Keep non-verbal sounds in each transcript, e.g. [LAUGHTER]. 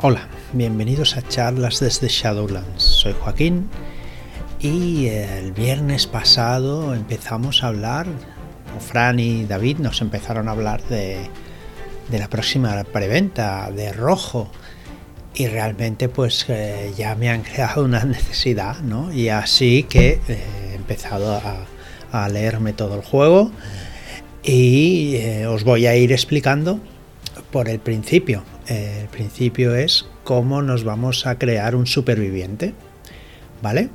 Hola, bienvenidos a charlas desde Shadowlands. Soy Joaquín y el viernes pasado empezamos a hablar, Fran y David nos empezaron a hablar de, la próxima preventa de Rojo y realmente pues eh, ya me han creado una necesidad, ¿no? Y así que eh, he empezado a, leerme todo el juego y eh, os voy a ir explicando por el principio el principio es cómo nos vamos a crear un superviviente, ¿vale?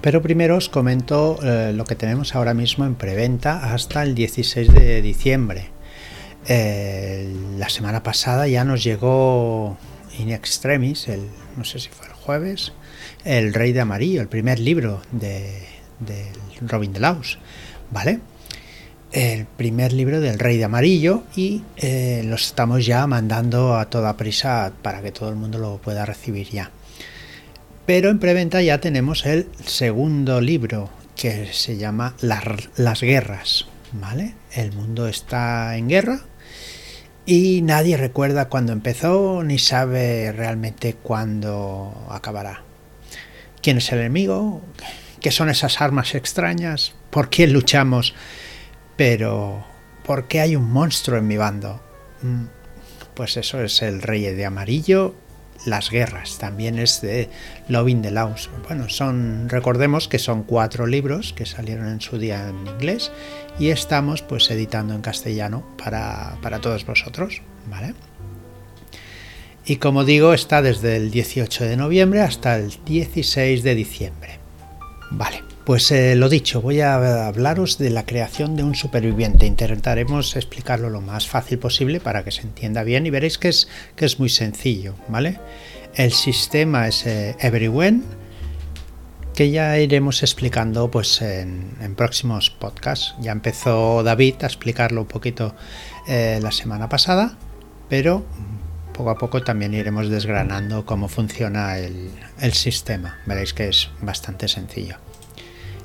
Pero primero os comento eh, lo que tenemos ahora mismo en preventa hasta el 16 de diciembre. Eh, la semana pasada ya nos llegó In Extremis, el, no sé si fue el jueves, El Rey de Amarillo, el primer libro de, de Robin de Laus, ¿vale? El primer libro del Rey de Amarillo y eh, lo estamos ya mandando a toda prisa para que todo el mundo lo pueda recibir ya. Pero en preventa ya tenemos el segundo libro que se llama Las, guerras. ¿vale? El mundo está en guerra y nadie recuerda cuándo empezó ni sabe realmente cuándo acabará. ¿Quién es el enemigo? ¿Qué son esas armas extrañas? ¿Por qué luchamos? Pero, ¿por qué hay un monstruo en mi bando? Mm, pues eso es el Rey de Amarillo, Las Guerras, también es de Loving the Laws. Bueno, son, recordemos que son cuatro libros que salieron en su día en inglés y estamos pues editando en castellano para, para todos vosotros, ¿vale? Y como digo, está desde el 18 de noviembre hasta el 16 de diciembre. Vale. Pues eh, lo dicho, voy a hablaros de la creación de un superviviente. Intentaremos explicarlo lo más fácil posible para que se entienda bien y veréis que es, que es muy sencillo, ¿vale? El sistema es eh, Everywhen, que ya iremos explicando pues en, próximos podcasts. Ya empezó David a explicarlo un poquito eh, la semana pasada, pero poco a poco también iremos desgranando cómo funciona el sistema. Veréis que es bastante sencillo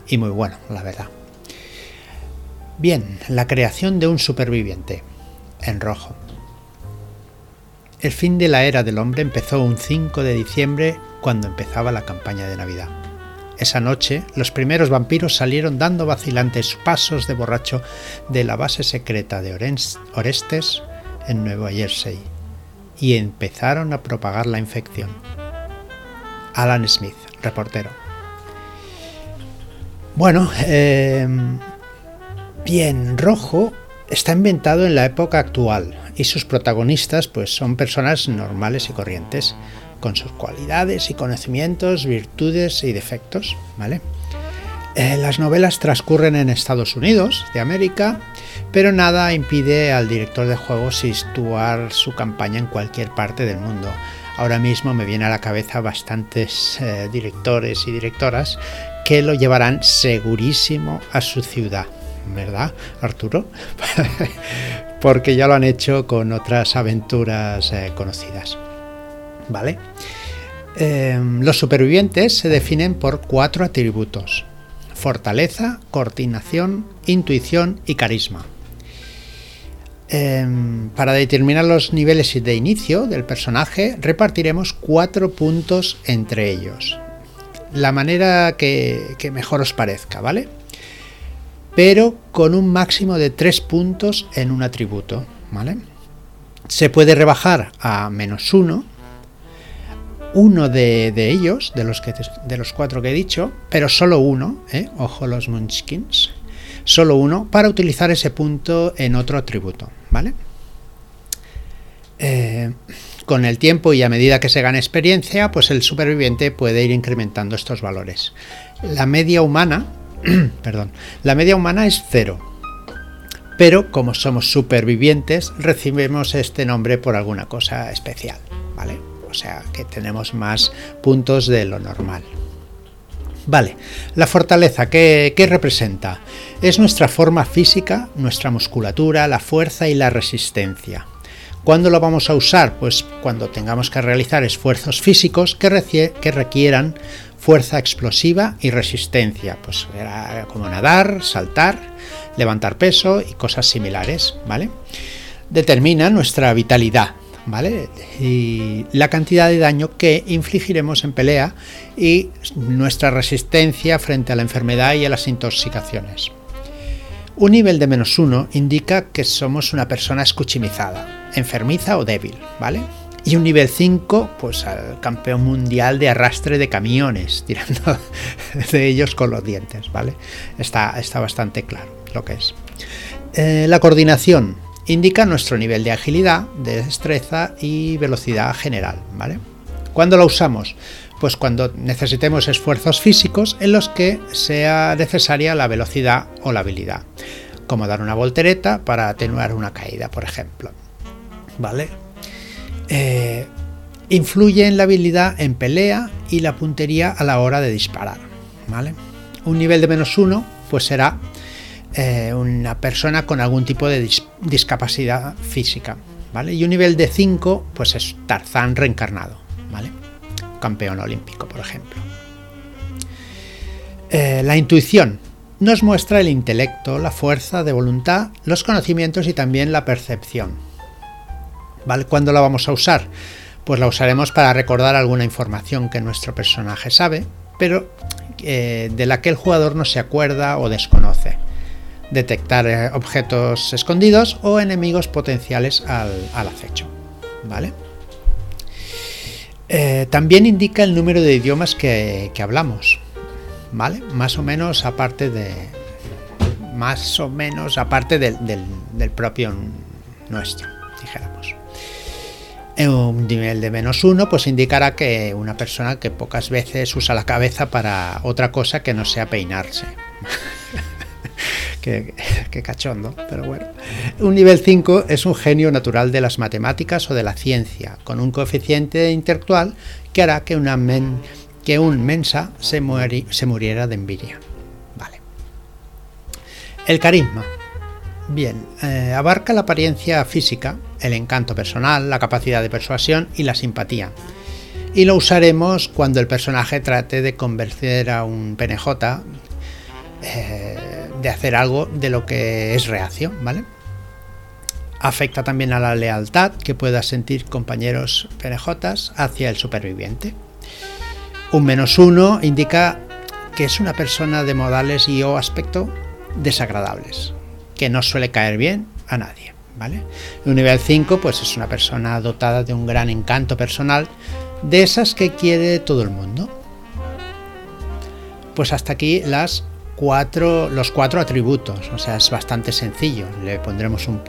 y muy bueno, la verdad. Bien, la creación de un superviviente, en rojo. El fin de la era del hombre empezó un 5 de diciembre cuando empezaba la campaña de Navidad. Esa noche, los primeros vampiros salieron dando vacilantes pasos de borracho de la base secreta de Orestes en Nueva Jersey y empezaron a propagar la infección. Alan Smith, reportero. Bueno, em, bien, Rojo está inventado en la época actual y sus protagonistas pues son personas normales y corrientes, con sus cualidades y conocimientos, virtudes y defectos, ¿vale? Eh, las novelas transcurren en Estados Unidos de América, pero nada impide al director de juegos situar su campaña en cualquier parte del mundo. Ahora mismo me viene a la cabeza bastantes eh, directores y directoras que lo llevarán segurísimo a su ciudad, ¿verdad, Arturo? [LAUGHS] Porque ya lo han hecho con otras aventuras eh, conocidas. ¿Vale? Em, los supervivientes se definen por cuatro atributos. Fortaleza, coordinación, intuición y carisma. Em, para determinar los niveles de inicio del personaje repartiremos cuatro puntos entre ellos la manera que, mejor os parezca, ¿vale? Pero con un máximo de tres puntos en un atributo, ¿vale? Se puede rebajar a menos uno, uno de, ellos, de los, que, de los cuatro que he dicho, pero solo uno, ¿eh? ojo los munchkins, solo uno para utilizar ese punto en otro atributo, ¿vale? Eh, con el tiempo y a medida que se gana experiencia, pues el superviviente puede ir incrementando estos valores. La media humana, [CLEARS THROAT] perdón, la media humana es cero. Pero como somos supervivientes, recibimos este nombre por alguna cosa especial, ¿vale? O sea, que tenemos más puntos de lo normal. Vale, la fortaleza, ¿qué, ¿qué, representa? Es nuestra forma física, nuestra musculatura, la fuerza y la resistencia. ¿Cuándo lo vamos a usar? Pues cuando tengamos que realizar esfuerzos físicos que, requieran fuerza explosiva y resistencia, pues como nadar, saltar, levantar peso y cosas similares, ¿vale? Determina nuestra vitalidad, ¿vale? Y la cantidad de daño que infligiremos en pelea y nuestra resistencia frente a la enfermedad y a las intoxicaciones. Un nivel de menos uno indica que somos una persona escuchimizada, enfermiza o débil, ¿vale? Y un nivel 5, pues al campeón mundial de arrastre de camiones, [LAUGHS] tirando de ellos con los dientes, ¿vale? Está, está bastante claro lo que es. Eh, la coordinación indica nuestro nivel de agilidad, de destreza y velocidad general, ¿vale? ¿Cuándo la usamos? Pues cuando necesitemos esfuerzos físicos en los que sea necesaria la velocidad o la habilidad, como dar una voltereta para atenuar una caída, por ejemplo. ¿Vale? Eh, influye en la habilidad en pelea y la puntería a la hora de disparar. ¿vale? Un nivel de menos uno pues será eh, una persona con algún tipo de discapacidad física. ¿vale? Y un nivel de 5 pues es Tarzán reencarnado. ¿vale? Campeón olímpico, por ejemplo. Eh, la intuición nos muestra el intelecto, la fuerza de voluntad, los conocimientos y también la percepción. ¿Cuándo la vamos a usar? Pues la usaremos para recordar alguna información que nuestro personaje sabe, pero eh, de la que el jugador no se acuerda o desconoce. Detectar eh, objetos escondidos o enemigos potenciales al, acecho. ¿Vale? Eh, también indica el número de idiomas que, hablamos. ¿Vale? Más o menos aparte de. Más o menos aparte del, del propio nuestro, dijéramos un nivel de menos uno, pues indicará que una persona que pocas veces usa la cabeza para otra cosa que no sea peinarse. [LAUGHS] qué, cachondo, pero bueno. Un nivel 5 es un genio natural de las matemáticas o de la ciencia, con un coeficiente intelectual que hará que, que un mensa se, se muriera de envidia. Vale. El carisma. Bien, eh, abarca la apariencia física, el encanto personal, la capacidad de persuasión y la simpatía. Y lo usaremos cuando el personaje trate de convencer a un PNJ eh, de hacer algo de lo que es reacción, ¿vale? Afecta también a la lealtad que pueda sentir compañeros PNJs hacia el superviviente. Un menos uno indica que es una persona de modales y o aspecto desagradables que no suele caer bien a nadie. ¿Vale? Un nivel 5 pues es una persona dotada de un gran encanto personal, de esas que quiere todo el mundo. Pues hasta aquí las cuatro, los cuatro atributos, o sea, es bastante sencillo. Le pondremos un,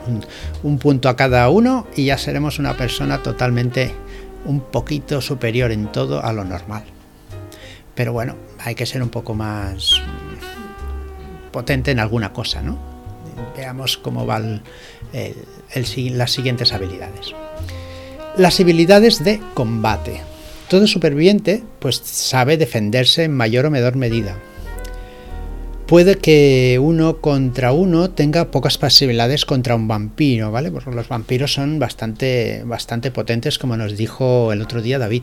un punto a cada uno y ya seremos una persona totalmente un poquito superior en todo a lo normal. Pero bueno, hay que ser un poco más potente en alguna cosa, ¿no? Veamos cómo van las siguientes habilidades. Las habilidades de combate. Todo superviviente pues sabe defenderse en mayor o menor medida. Puede que uno contra uno tenga pocas posibilidades contra un vampiro, ¿vale? Porque los vampiros son bastante, bastante potentes, como nos dijo el otro día David.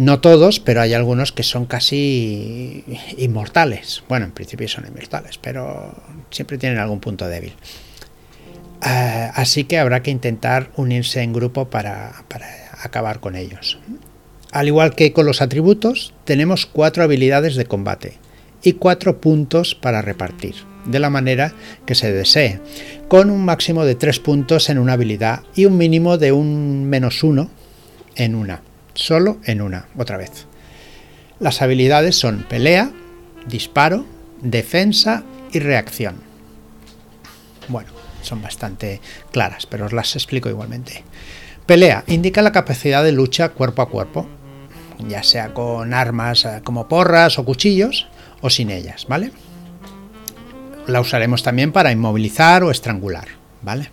No todos, pero hay algunos que son casi inmortales. Bueno, en principio son inmortales, pero siempre tienen algún punto débil. Ah, así que habrá que intentar unirse en grupo para, acabar con ellos. Al igual que con los atributos, tenemos cuatro habilidades de combate y cuatro puntos para repartir, de la manera que se desee, con un máximo de tres puntos en una habilidad y un mínimo de un menos uno en una solo en una, otra vez. Las habilidades son pelea, disparo, defensa y reacción. Bueno, son bastante claras, pero os las explico igualmente. Pelea indica la capacidad de lucha cuerpo a cuerpo, ya sea con armas eh, como porras o cuchillos o sin ellas, ¿vale? La usaremos también para inmovilizar o estrangular, ¿vale?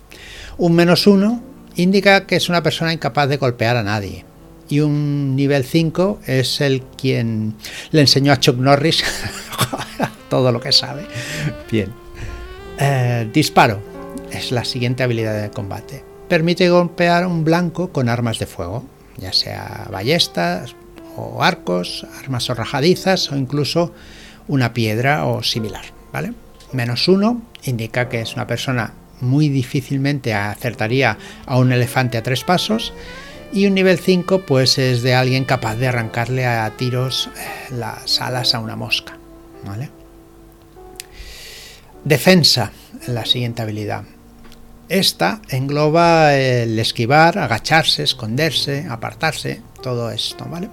Un menos uno indica que es una persona incapaz de golpear a nadie, y un nivel 5 es el quien le enseñó a Chuck Norris [LAUGHS] todo lo que sabe. Bien. Eh, disparo es la siguiente habilidad de combate. Permite golpear un blanco con armas de fuego, ya sea ballestas o arcos, armas arrojadizas o incluso una piedra o similar. ¿vale? Menos uno indica que es una persona muy difícilmente acertaría a un elefante a tres pasos. Y un nivel 5 pues es de alguien capaz de arrancarle a tiros eh, las alas a una mosca. ¿vale? Defensa, la siguiente habilidad. Esta engloba el esquivar, agacharse, esconderse, apartarse, todo esto, ¿vale?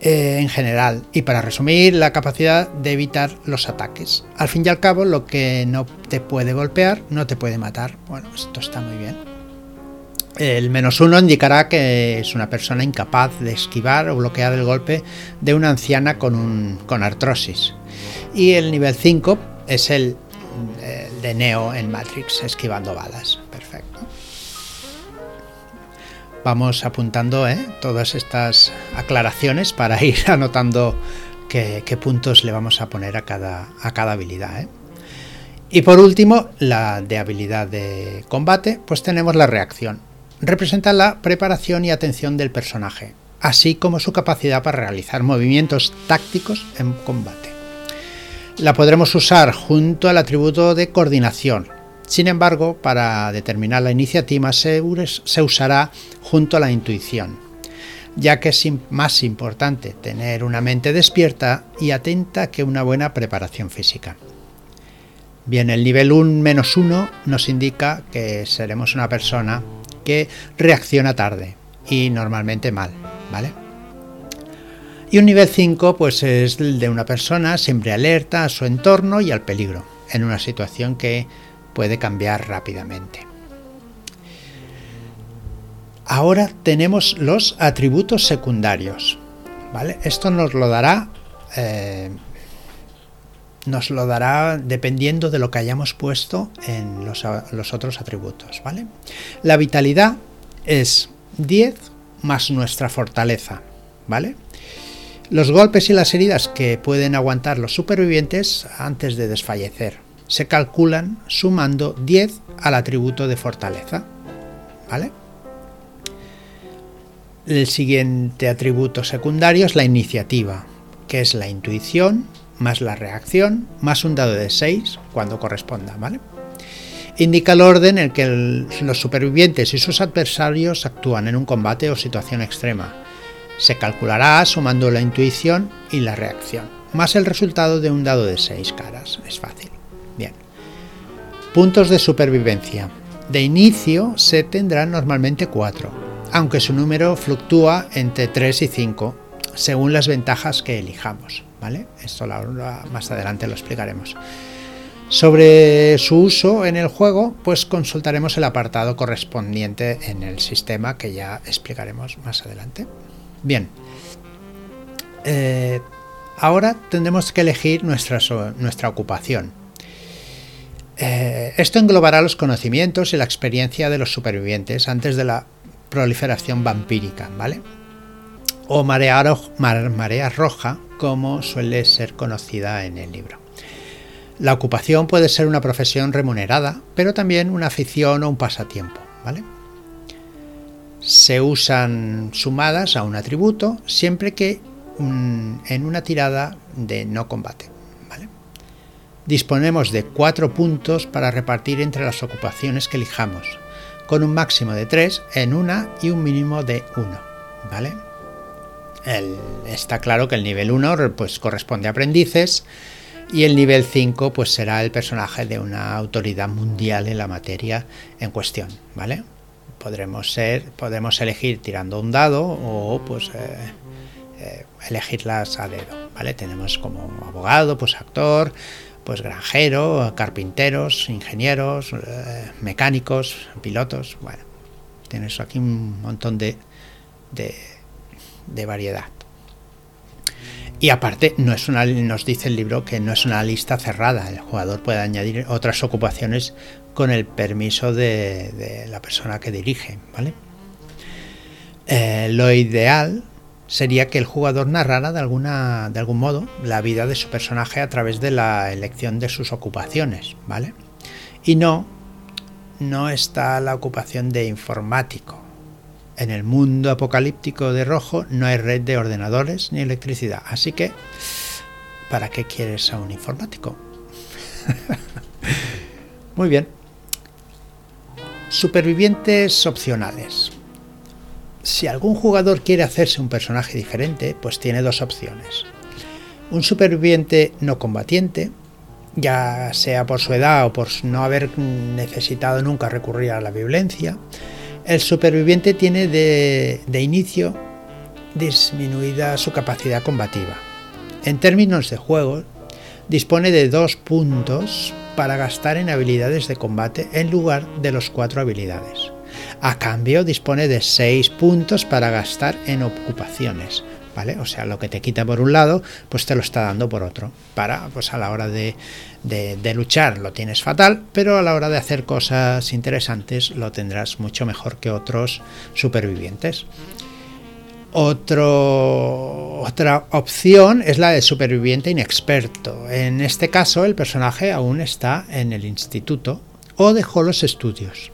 Eh, en general. Y para resumir, la capacidad de evitar los ataques. Al fin y al cabo, lo que no te puede golpear, no te puede matar. Bueno, esto está muy bien. El menos uno indicará que es una persona incapaz de esquivar o bloquear el golpe de una anciana con, un, con artrosis. Y el nivel 5 es el de Neo en Matrix esquivando balas. Perfecto. Vamos apuntando ¿eh? todas estas aclaraciones para [LAUGHS] ir anotando qué, puntos le vamos a poner a cada, a cada habilidad. ¿eh? Y por último, la de habilidad de combate, pues tenemos la reacción. Representa la preparación y atención del personaje, así como su capacidad para realizar movimientos tácticos en combate la podremos usar junto al atributo de coordinación. Sin embargo, para determinar la iniciativa se, usará junto a la intuición, ya que es más importante tener una mente despierta y atenta que una buena preparación física. Bien, el nivel 1 menos 1 nos indica que seremos una persona que reacciona tarde y normalmente mal, ¿vale? Y un nivel 5 pues es el de una persona siempre alerta a su entorno y al peligro, en una situación que puede cambiar rápidamente. Ahora tenemos los atributos secundarios. ¿vale? Esto nos lo dará. Eh, nos lo dará dependiendo de lo que hayamos puesto en los, otros atributos. ¿vale? La vitalidad es 10 más nuestra fortaleza. ¿Vale? los golpes y las heridas que pueden aguantar los supervivientes antes de desfallecer. Se calculan sumando 10 al atributo de fortaleza. ¿Vale? El siguiente atributo secundario es la iniciativa, que es la intuición más la reacción más un dado de 6 cuando corresponda, ¿vale? Indica el orden en el que los supervivientes y sus adversarios actúan en un combate o situación extrema se calculará sumando la intuición y la reacción, más el resultado de un dado de 6 caras. Es fácil. Bien. Puntos de supervivencia. De inicio se tendrán normalmente 4, aunque su número fluctúa entre 3 y 5, según las ventajas que elijamos. Esto más adelante lo explicaremos. Sobre su uso en el juego, pues consultaremos el apartado correspondiente en el sistema que ya explicaremos más adelante. Bien. Eh, ahora tendremos que elegir nuestra, nuestra ocupación. Eh, esto englobará los conocimientos y la experiencia de los supervivientes antes de la proliferación vampírica, ¿vale? O marea, roja, como suele ser conocida en el libro. La ocupación puede ser una profesión remunerada, pero también una afición o un pasatiempo, ¿vale? se usan sumadas a un atributo siempre que en una tirada de no combate. Disponemos de cuatro puntos para repartir entre las ocupaciones que elijamos, con un máximo de tres en una y un mínimo de uno. ¿vale? Está claro que el nivel 1 pues, corresponde a aprendices y el nivel 5 pues, será el personaje de una autoridad mundial en la materia en cuestión. ¿vale? podremos ser, podemos elegir tirando un dado o pues eh, eh, elegirlas a dedo, ¿vale? Tenemos como abogado, pues actor, pues granjero, carpinteros, ingenieros, eh, mecánicos, pilotos, bueno, tienes aquí un montón de, de variedad. Y aparte, no es una, nos dice el libro que no es una lista cerrada. El jugador puede añadir otras ocupaciones con el permiso de, la persona que dirige. ¿vale? Eh, lo ideal sería que el jugador narrara de, alguna, de algún modo la vida de su personaje a través de la elección de sus ocupaciones. ¿vale? Y no, no está la ocupación de informático. En el mundo apocalíptico de rojo no hay red de ordenadores ni electricidad. Así que, ¿para qué quieres a un informático? [LAUGHS] Muy bien. Supervivientes opcionales. Si algún jugador quiere hacerse un personaje diferente, pues tiene dos opciones. Un superviviente no combatiente, ya sea por su edad o por no haber necesitado nunca recurrir a la violencia, el superviviente tiene de, inicio disminuida su capacidad combativa. En términos de juego, dispone de dos puntos para gastar en habilidades de combate en lugar de los cuatro habilidades. A cambio dispone de 6 puntos para gastar en ocupaciones. O sea, lo que te quita por un lado, pues te lo está dando por otro. Para, pues a la hora de, de, luchar lo tienes fatal, pero a la hora de hacer cosas interesantes lo tendrás mucho mejor que otros supervivientes. Otra opción es la de superviviente inexperto. En este caso, el personaje aún está en el instituto o dejó los estudios.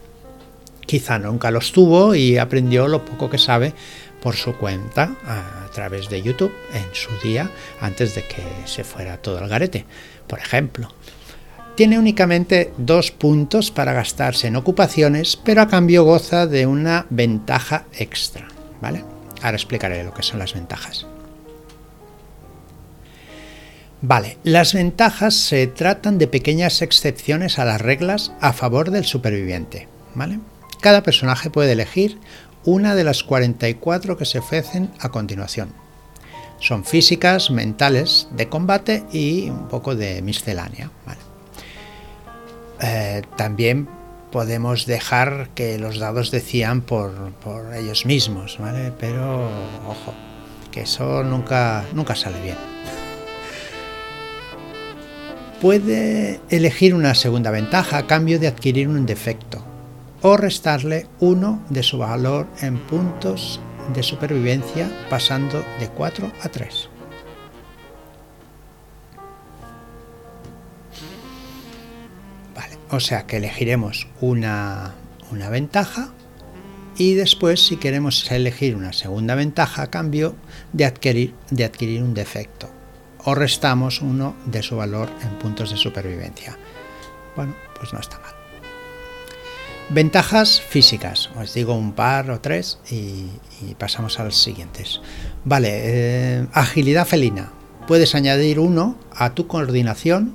Quizá nunca los tuvo y aprendió lo poco que sabe por su cuenta a través de YouTube en su día antes de que se fuera todo al garete, por ejemplo. Tiene únicamente dos puntos para gastarse en ocupaciones, pero a cambio goza de una ventaja extra, ¿vale? Ahora explicaré lo que son las ventajas. Vale, las ventajas se tratan de pequeñas excepciones a las reglas a favor del superviviente. ¿vale? Cada personaje puede elegir una de las 44 que se ofrecen a continuación. Son físicas, mentales, de combate y un poco de miscelánea. Eh, también podemos dejar que los dados decían por, ellos mismos, ¿vale? Pero ojo, que eso nunca, nunca sale bien. Puede elegir una segunda ventaja a cambio de adquirir un defecto o restarle uno de su valor en puntos de supervivencia pasando de 4 a 3. O sea que elegiremos una, ventaja y después si queremos elegir una segunda ventaja a cambio de adquirir, de adquirir un defecto o restamos uno de su valor en puntos de supervivencia. Bueno, pues no está mal. Ventajas físicas, os digo un par o tres y, pasamos a los siguientes. Vale, eh, agilidad felina. Puedes añadir uno a tu coordinación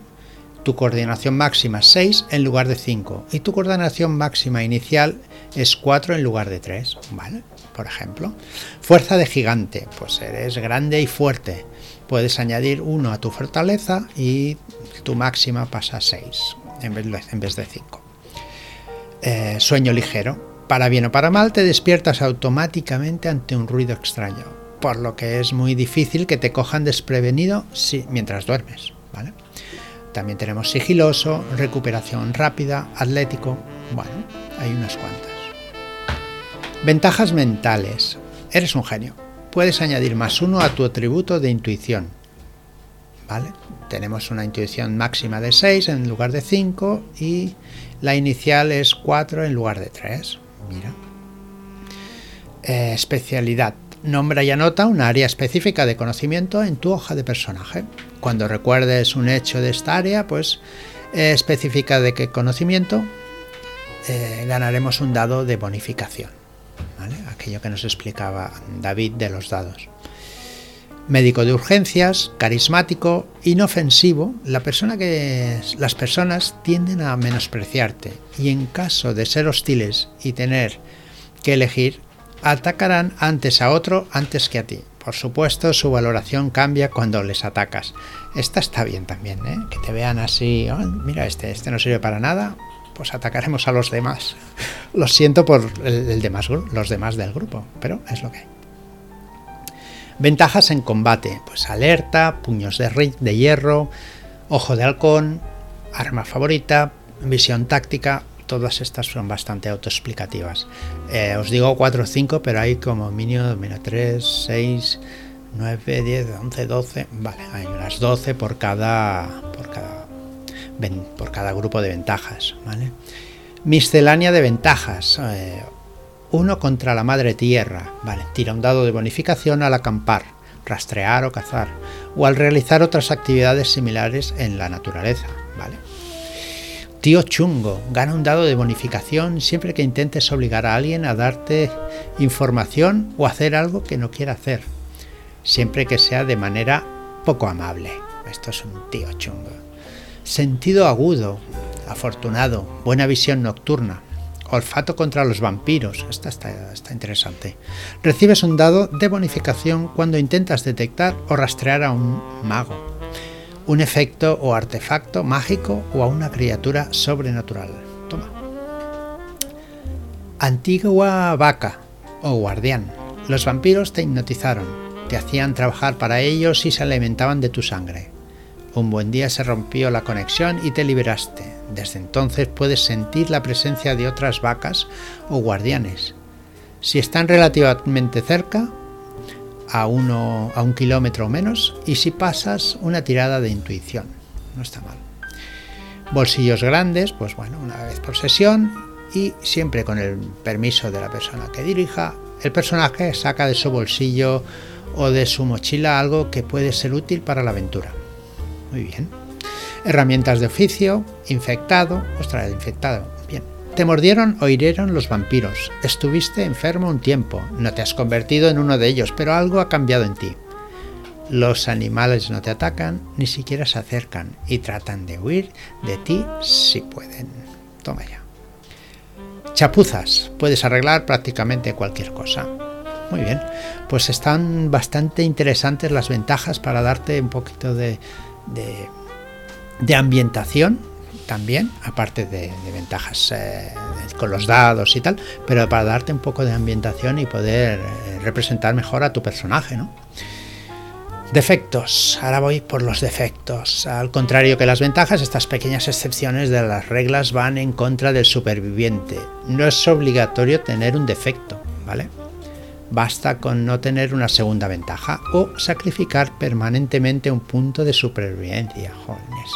tu coordinación máxima es 6 en lugar de 5 y tu coordinación máxima inicial es 4 en lugar de 3, ¿vale? Por ejemplo, fuerza de gigante, pues eres grande y fuerte. Puedes añadir 1 a tu fortaleza y tu máxima pasa a 6 en vez de 5. Eh, sueño ligero. Para bien o para mal te despiertas automáticamente ante un ruido extraño, por lo que es muy difícil que te cojan desprevenido si, mientras duermes, ¿vale? También tenemos sigiloso, recuperación rápida, atlético. Bueno, hay unas cuantas. Ventajas mentales. Eres un genio. Puedes añadir más uno a tu atributo de intuición. ¿Vale? Tenemos una intuición máxima de 6 en lugar de 5 y la inicial es 4 en lugar de 3. Mira. Eh, especialidad. Nombra y anota un área específica de conocimiento en tu hoja de personaje. Cuando recuerdes un hecho de esta área, pues eh, de qué conocimiento eh, ganaremos un dado de bonificación. Aquello que nos explicaba David de los dados. Médico de urgencias, carismático, inofensivo, la persona que las personas tienden a menospreciarte y en caso de ser hostiles y tener que elegir, atacarán antes a otro antes que a ti. Por supuesto, su valoración cambia cuando les atacas. Esta está bien también, ¿eh? que te vean así, mira, este, este no sirve para nada, pues atacaremos a los demás. [LAUGHS] Lo siento por el, los demás del grupo, pero es lo que hay. Ventajas en combate, pues alerta, puños de, de hierro, ojo de halcón, arma favorita, visión táctica, todas estas son bastante autoexplicativas. Eh, os digo 4 o 5, pero hay como mínimo mira, 3, 6, 9, 10, 11, 12. Vale, hay unas 12 por cada, por cada, por cada grupo de ventajas. ¿vale? Miscelánea de ventajas. Eh, uno contra la madre tierra. Vale, tira un dado de bonificación al acampar, rastrear o cazar, o al realizar otras actividades similares en la naturaleza. ¿vale? Tío chungo, gana un dado de bonificación siempre que intentes obligar a alguien a darte información o hacer algo que no quiera hacer, siempre que sea de manera poco amable. Esto es un tío chungo. Sentido agudo, afortunado, buena visión nocturna, olfato contra los vampiros. Esta está, interesante. Recibes un dado de bonificación cuando intentas detectar o rastrear a un mago un efecto o artefacto mágico o a una criatura sobrenatural. Toma. Antigua vaca o guardián. Los vampiros te hipnotizaron, te hacían trabajar para ellos y se alimentaban de tu sangre. Un buen día se rompió la conexión y te liberaste. Desde entonces puedes sentir la presencia de otras vacas o guardianes. Si están relativamente cerca, a, uno, a un kilómetro o menos y si pasas una tirada de intuición. No está mal. Bolsillos grandes, pues bueno, una vez por sesión y siempre con el permiso de la persona que dirija, el personaje saca de su bolsillo o de su mochila algo que puede ser útil para la aventura. Muy bien. Herramientas de oficio, infectado, ostras, infectado, te mordieron o hirieron los vampiros. Estuviste enfermo un tiempo. No te has convertido en uno de ellos, pero algo ha cambiado en ti. Los animales no te atacan, ni siquiera se acercan y tratan de huir de ti si pueden. Toma ya. Chapuzas. Puedes arreglar prácticamente cualquier cosa. Muy bien. Pues están bastante interesantes las ventajas para darte un poquito de, de, de ambientación también, aparte de, ventajas eh, con los dados y tal, pero para darte un poco de ambientación y poder eh, representar mejor a tu personaje, ¿no? Defectos. Ahora voy por los defectos. Al contrario que las ventajas, estas pequeñas excepciones de las reglas van en contra del superviviente. No es obligatorio tener un defecto, ¿vale? Basta con no tener una segunda ventaja o sacrificar permanentemente un punto de supervivencia, jóvenes.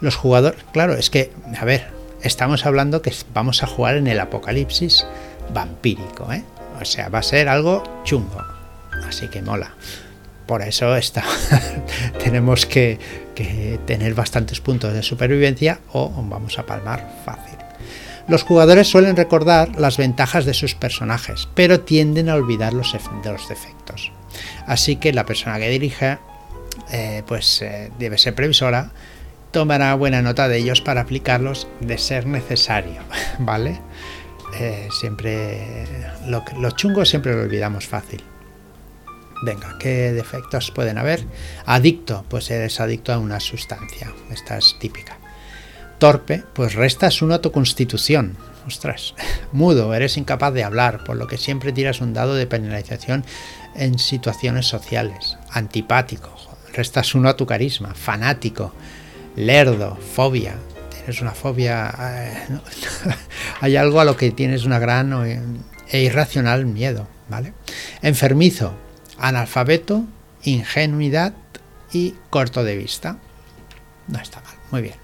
Los jugadores, claro, es que, a ver, estamos hablando que vamos a jugar en el apocalipsis vampírico, ¿eh? O sea, va a ser algo chungo. Así que mola. Por eso está, [LAUGHS] tenemos que, que tener bastantes puntos de supervivencia o vamos a palmar fácil. Los jugadores suelen recordar las ventajas de sus personajes, pero tienden a olvidar los, los defectos. Así que la persona que dirige eh, pues eh, debe ser previsora tomará buena nota de ellos para aplicarlos de ser necesario, [LAUGHS] ¿vale? Eh, siempre lo, lo chungo siempre lo olvidamos fácil. Venga, ¿qué defectos pueden haber? Adicto, pues eres adicto a una sustancia. Esta es típica. Torpe, pues restas uno a tu constitución. Ostras. [LAUGHS] Mudo, eres incapaz de hablar, por lo que siempre tiras un dado de penalización en situaciones sociales. Antipático, restas uno a tu carisma. Fanático, lerdo, fobia. Tienes una fobia. Eh, [LAUGHS] hay algo a lo que tienes una gran e irracional miedo, ¿vale? Enfermizo, analfabeto, ingenuidad y corto de vista. No está mal, muy bien.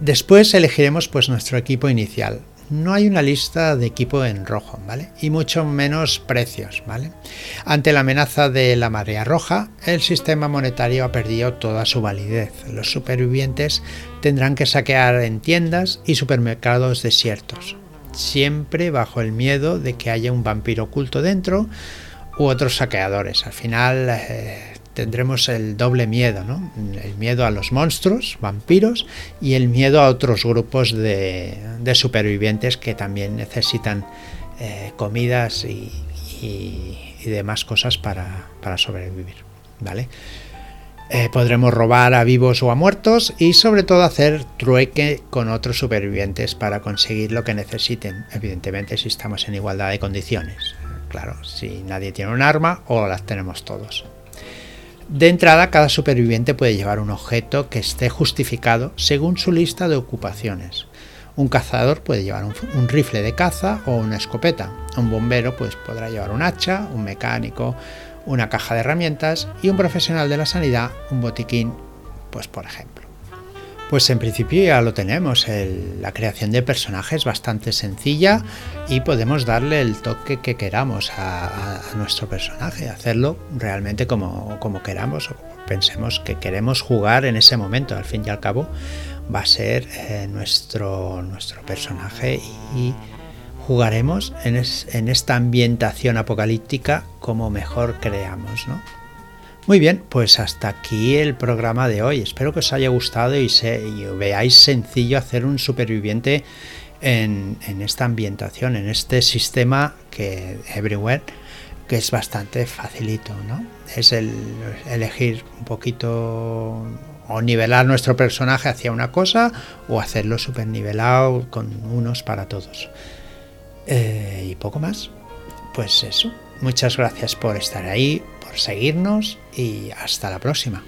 Después elegiremos pues nuestro equipo inicial no hay una lista de equipo en rojo, ¿vale? Y mucho menos precios, ¿vale? Ante la amenaza de la marea roja, el sistema monetario ha perdido toda su validez. Los supervivientes tendrán que saquear en tiendas y supermercados desiertos, siempre bajo el miedo de que haya un vampiro oculto dentro u otros saqueadores. Al final eh, tendremos el doble miedo, ¿no? El miedo a los monstruos, vampiros, y el miedo a otros grupos de, supervivientes que también necesitan eh, comidas y, demás cosas para, sobrevivir, ¿vale? Eh, podremos robar a vivos o a muertos y sobre todo hacer trueque con otros supervivientes para conseguir lo que necesiten, evidentemente si estamos en igualdad de condiciones. Claro, si nadie tiene un arma o las tenemos todos. De entrada, cada superviviente puede llevar un objeto que esté justificado según su lista de ocupaciones. Un cazador puede llevar un, rifle de caza o una escopeta. Un bombero pues, podrá llevar un hacha, un mecánico, una caja de herramientas y un profesional de la sanidad un botiquín, pues por ejemplo. Pues en principio ya lo tenemos, la creación de personajes bastante sencilla y podemos darle el toque que queramos a, nuestro personaje, hacerlo realmente como, como queramos o pensemos que queremos jugar en ese momento. Al fin y al cabo, va a ser eh, nuestro, nuestro personaje y jugaremos en, en, esta ambientación apocalíptica como mejor creamos, ¿no? Muy bien, pues hasta aquí el programa de hoy. Espero que os haya gustado y, se, veáis sencillo hacer un superviviente en, en, esta ambientación, en este sistema que Everywhere, que es bastante facilito, ¿no? Es el elegir un poquito o nivelar nuestro personaje hacia una cosa o hacerlo super nivelado con unos para todos. Eh, y poco más. Pues eso. Muchas gracias por estar ahí, por seguirnos y hasta la próxima.